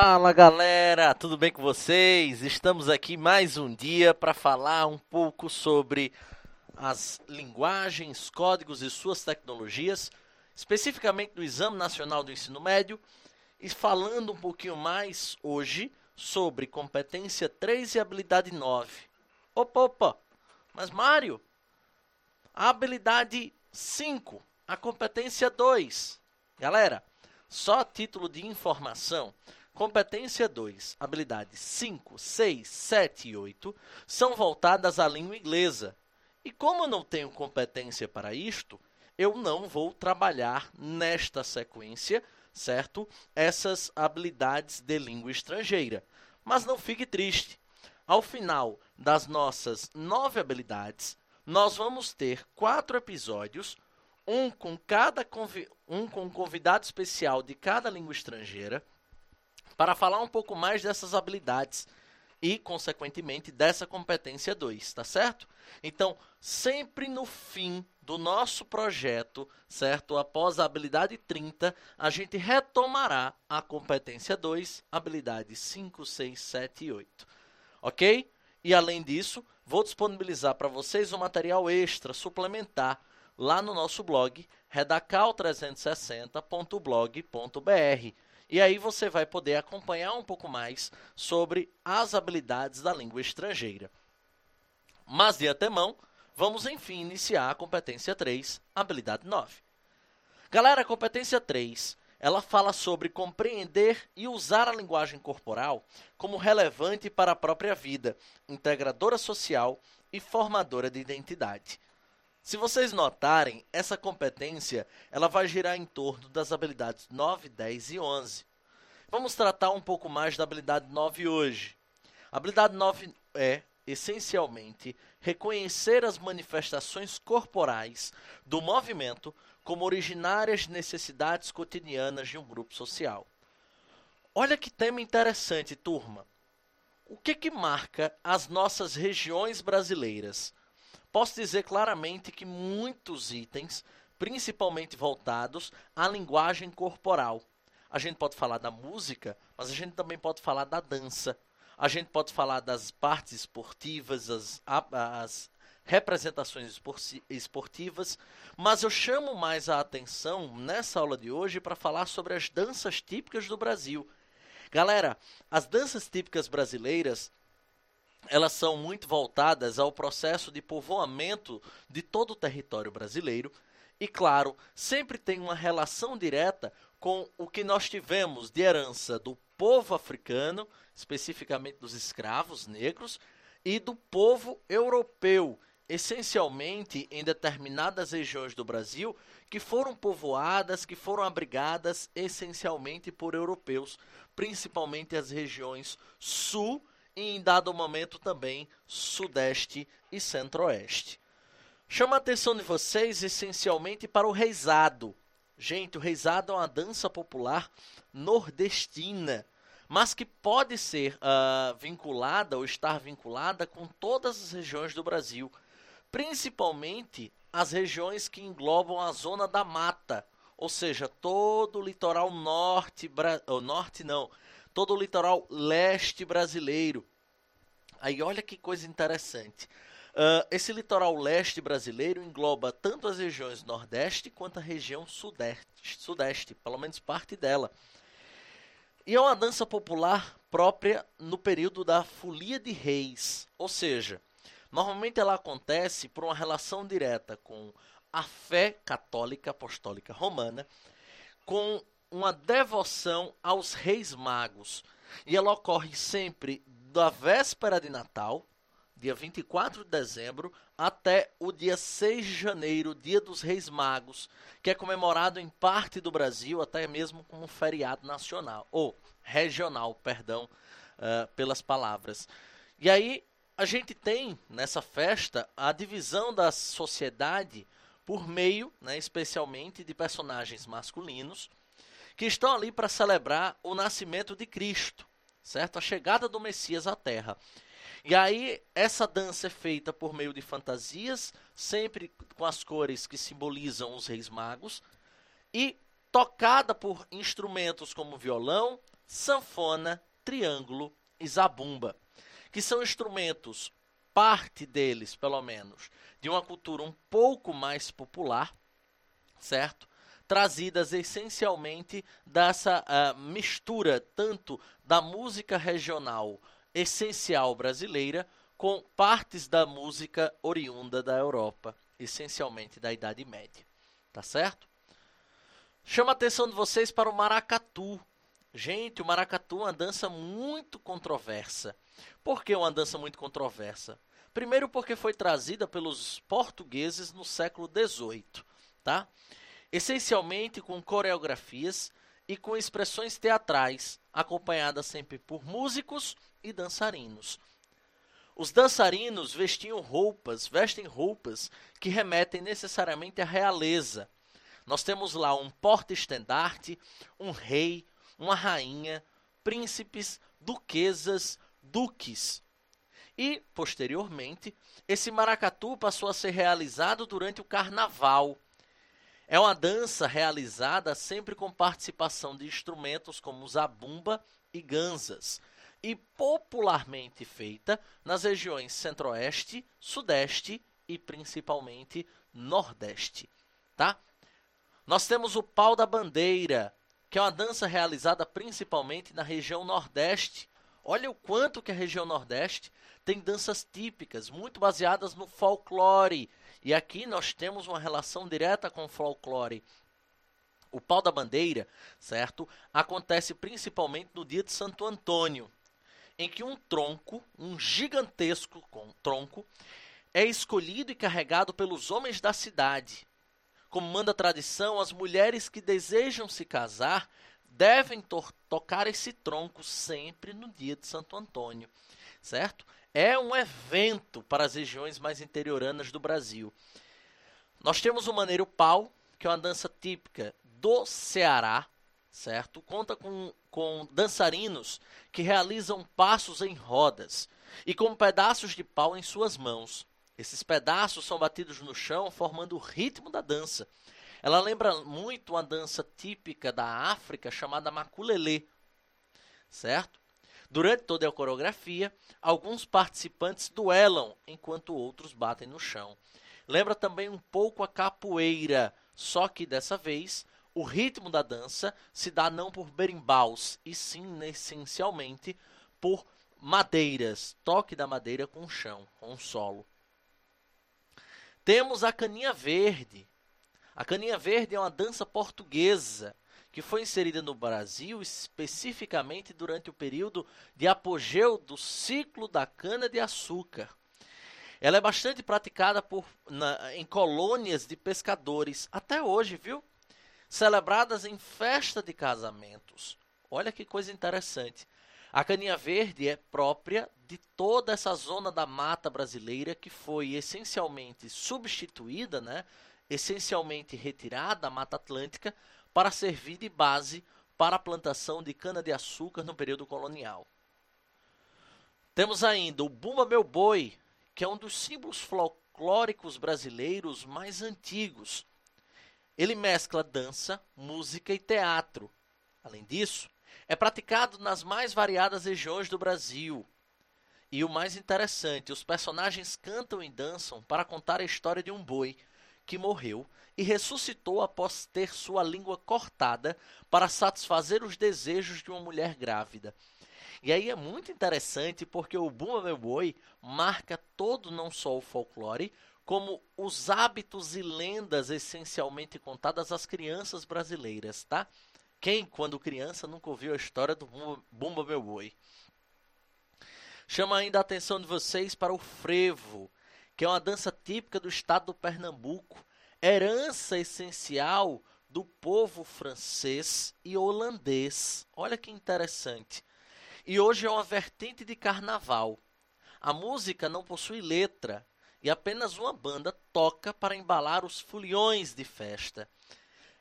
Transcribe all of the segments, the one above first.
Fala galera, tudo bem com vocês? Estamos aqui mais um dia para falar um pouco sobre as linguagens, códigos e suas tecnologias, especificamente do Exame Nacional do Ensino Médio, e falando um pouquinho mais hoje sobre competência 3 e habilidade 9. Opa, opa, mas Mário, a habilidade 5, a competência 2. Galera, só título de informação. Competência 2, habilidades 5, 6, 7 e 8 são voltadas à língua inglesa. E como eu não tenho competência para isto, eu não vou trabalhar nesta sequência, certo? Essas habilidades de língua estrangeira. Mas não fique triste. Ao final das nossas nove habilidades, nós vamos ter quatro episódios, um com cada um com um convidado especial de cada língua estrangeira para falar um pouco mais dessas habilidades e, consequentemente, dessa competência 2, tá certo? Então, sempre no fim do nosso projeto, certo? Após a habilidade 30, a gente retomará a competência 2, habilidades 5, 6, 7 e 8. Ok? E além disso, vou disponibilizar para vocês um material extra, suplementar, lá no nosso blog, redacal360.blog.br e aí você vai poder acompanhar um pouco mais sobre as habilidades da língua estrangeira. Mas de antemão, vamos enfim iniciar a competência 3, habilidade 9. Galera, a competência 3, ela fala sobre compreender e usar a linguagem corporal como relevante para a própria vida, integradora social e formadora de identidade. Se vocês notarem, essa competência ela vai girar em torno das habilidades 9, 10 e 11. Vamos tratar um pouco mais da habilidade 9 hoje. A habilidade 9 é, essencialmente, reconhecer as manifestações corporais do movimento como originárias de necessidades cotidianas de um grupo social. Olha que tema interessante, turma. O que, que marca as nossas regiões brasileiras? Posso dizer claramente que muitos itens, principalmente voltados à linguagem corporal. A gente pode falar da música, mas a gente também pode falar da dança. A gente pode falar das partes esportivas, as, as representações esportivas, mas eu chamo mais a atenção nessa aula de hoje para falar sobre as danças típicas do Brasil. Galera, as danças típicas brasileiras elas são muito voltadas ao processo de povoamento de todo o território brasileiro. E, claro, sempre tem uma relação direta com o que nós tivemos de herança do povo africano, especificamente dos escravos negros, e do povo europeu, essencialmente em determinadas regiões do Brasil que foram povoadas, que foram abrigadas essencialmente por europeus, principalmente as regiões sul em dado momento também Sudeste e Centro-Oeste. Chama a atenção de vocês essencialmente para o reizado. Gente, o reizado é uma dança popular nordestina, mas que pode ser uh, vinculada ou estar vinculada com todas as regiões do Brasil, principalmente as regiões que englobam a zona da mata, ou seja, todo o litoral norte, bra... norte não, todo o litoral leste brasileiro. Aí olha que coisa interessante. Uh, esse litoral leste brasileiro engloba tanto as regiões nordeste quanto a região sudeste, sudeste, pelo menos parte dela. E é uma dança popular própria no período da Folia de Reis, ou seja, normalmente ela acontece por uma relação direta com a fé católica apostólica romana, com uma devoção aos reis magos. E ela ocorre sempre da véspera de Natal, dia 24 de dezembro, até o dia 6 de janeiro, dia dos Reis Magos, que é comemorado em parte do Brasil, até mesmo como feriado nacional, ou regional, perdão, uh, pelas palavras. E aí a gente tem nessa festa a divisão da sociedade por meio, né, especialmente, de personagens masculinos que estão ali para celebrar o nascimento de Cristo, certo? A chegada do Messias à Terra. E aí essa dança é feita por meio de fantasias, sempre com as cores que simbolizam os reis magos, e tocada por instrumentos como violão, sanfona, triângulo e zabumba, que são instrumentos, parte deles pelo menos, de uma cultura um pouco mais popular, certo? Trazidas essencialmente dessa uh, mistura tanto da música regional essencial brasileira com partes da música oriunda da Europa, essencialmente da Idade Média. Tá certo? Chama a atenção de vocês para o maracatu. Gente, o maracatu é uma dança muito controversa. Por que uma dança muito controversa? Primeiro porque foi trazida pelos portugueses no século XVIII, tá? Essencialmente com coreografias e com expressões teatrais, acompanhadas sempre por músicos e dançarinos. Os dançarinos vestiam roupas, vestem roupas que remetem necessariamente à realeza, nós temos lá um porta-estandarte, um rei, uma rainha, príncipes, duquesas, duques. E, posteriormente, esse maracatu passou a ser realizado durante o carnaval. É uma dança realizada sempre com participação de instrumentos como zabumba e ganzas, e popularmente feita nas regiões centro-oeste, sudeste e principalmente nordeste, tá? Nós temos o pau da bandeira, que é uma dança realizada principalmente na região Nordeste. Olha o quanto que a região Nordeste tem danças típicas, muito baseadas no folclore. E aqui nós temos uma relação direta com o folclore. O pau da bandeira, certo? Acontece principalmente no dia de Santo Antônio, em que um tronco, um gigantesco tronco, é escolhido e carregado pelos homens da cidade como manda a tradição, as mulheres que desejam se casar devem to tocar esse tronco sempre no dia de Santo Antônio, certo? É um evento para as regiões mais interioranas do Brasil. Nós temos o Maneiro Pau, que é uma dança típica do Ceará, certo? Conta com, com dançarinos que realizam passos em rodas e com pedaços de pau em suas mãos. Esses pedaços são batidos no chão, formando o ritmo da dança. Ela lembra muito uma dança típica da África chamada maculelê, certo? Durante toda a coreografia, alguns participantes duelam enquanto outros batem no chão. Lembra também um pouco a capoeira, só que dessa vez o ritmo da dança se dá não por berimbaus, e sim essencialmente por madeiras, toque da madeira com o chão, com o solo. Temos a caninha verde. A caninha verde é uma dança portuguesa que foi inserida no Brasil especificamente durante o período de apogeu do ciclo da cana-de-açúcar. Ela é bastante praticada por, na, em colônias de pescadores, até hoje, viu? Celebradas em festa de casamentos. Olha que coisa interessante. A caninha verde é própria de toda essa zona da mata brasileira que foi essencialmente substituída, né, essencialmente retirada da Mata Atlântica para servir de base para a plantação de cana-de-açúcar no período colonial. Temos ainda o Bumba Meu Boi, que é um dos símbolos folclóricos brasileiros mais antigos. Ele mescla dança, música e teatro. Além disso, é praticado nas mais variadas regiões do Brasil. E o mais interessante, os personagens cantam e dançam para contar a história de um boi que morreu e ressuscitou após ter sua língua cortada para satisfazer os desejos de uma mulher grávida. E aí é muito interessante porque o Bumba Meu Boi marca todo não só o folclore, como os hábitos e lendas essencialmente contadas às crianças brasileiras, tá? Quem, quando criança, nunca ouviu a história do Bumba, Meu Boi? Chama ainda a atenção de vocês para o frevo, que é uma dança típica do estado do Pernambuco, herança essencial do povo francês e holandês. Olha que interessante. E hoje é uma vertente de carnaval. A música não possui letra e apenas uma banda toca para embalar os foliões de festa.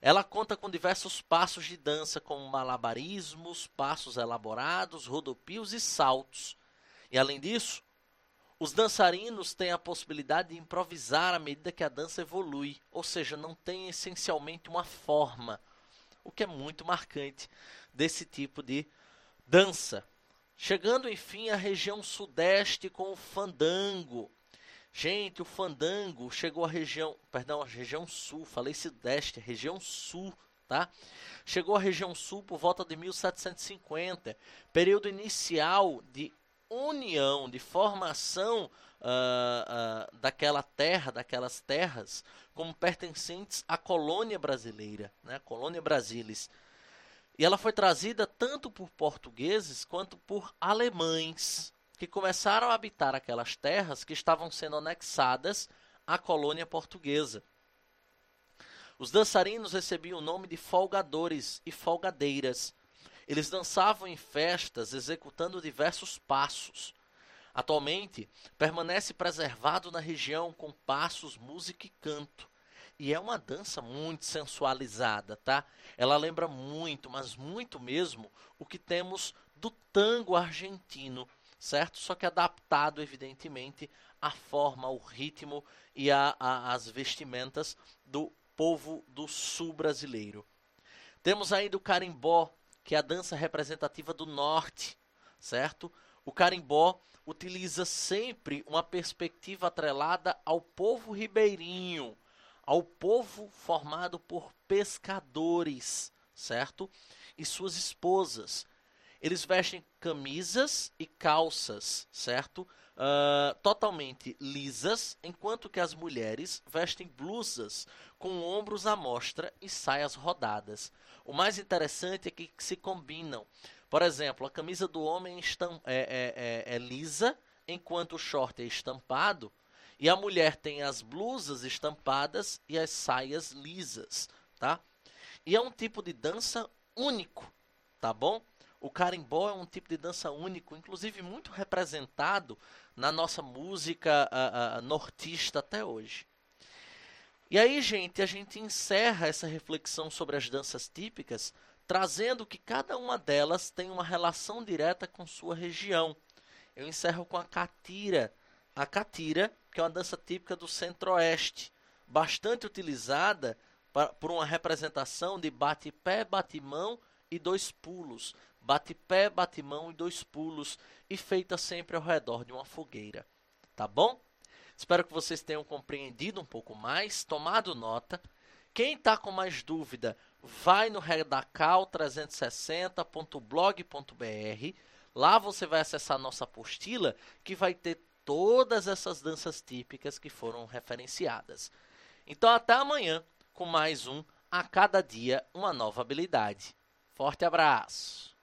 Ela conta com diversos passos de dança, como malabarismos, passos elaborados, rodopios e saltos. E além disso, os dançarinos têm a possibilidade de improvisar à medida que a dança evolui, ou seja, não tem essencialmente uma forma, o que é muito marcante desse tipo de Dança. Chegando enfim à região sudeste com o fandango. Gente, o fandango chegou à região, perdão, à região sul, falei sudeste, região sul, tá? Chegou à região sul por volta de 1750, período inicial de união, de formação uh, uh, daquela terra, daquelas terras, como pertencentes à colônia brasileira, né? colônia Brasilis. E ela foi trazida tanto por portugueses quanto por alemães, que começaram a habitar aquelas terras que estavam sendo anexadas à colônia portuguesa. Os dançarinos recebiam o nome de folgadores e folgadeiras. Eles dançavam em festas executando diversos passos. Atualmente, permanece preservado na região com passos, música e canto. E é uma dança muito sensualizada, tá? Ela lembra muito, mas muito mesmo, o que temos do tango argentino, certo? Só que adaptado, evidentemente, à forma, ao ritmo e às vestimentas do povo do sul brasileiro. Temos ainda o carimbó, que é a dança representativa do norte, certo? O carimbó utiliza sempre uma perspectiva atrelada ao povo ribeirinho, ao povo formado por pescadores, certo? E suas esposas. Eles vestem camisas e calças, certo? Uh, totalmente lisas, enquanto que as mulheres vestem blusas com ombros à mostra e saias rodadas. O mais interessante é que se combinam. Por exemplo, a camisa do homem é, é, é, é lisa, enquanto o short é estampado, e a mulher tem as blusas estampadas e as saias lisas, tá? E é um tipo de dança único, tá bom? O carimbó é um tipo de dança único, inclusive muito representado na nossa música uh, uh, nortista até hoje. E aí, gente, a gente encerra essa reflexão sobre as danças típicas, trazendo que cada uma delas tem uma relação direta com sua região. Eu encerro com a catira. A catira, que é uma dança típica do centro-oeste, bastante utilizada por uma representação de bate-pé, bate-mão e dois pulos, bate pé, bate mão e dois pulos, e feita sempre ao redor de uma fogueira. Tá bom? Espero que vocês tenham compreendido um pouco mais, tomado nota. Quem está com mais dúvida, vai no redacal360.blog.br. Lá você vai acessar nossa apostila, que vai ter todas essas danças típicas que foram referenciadas. Então, até amanhã com mais um A Cada Dia Uma Nova Habilidade. Forte abraço!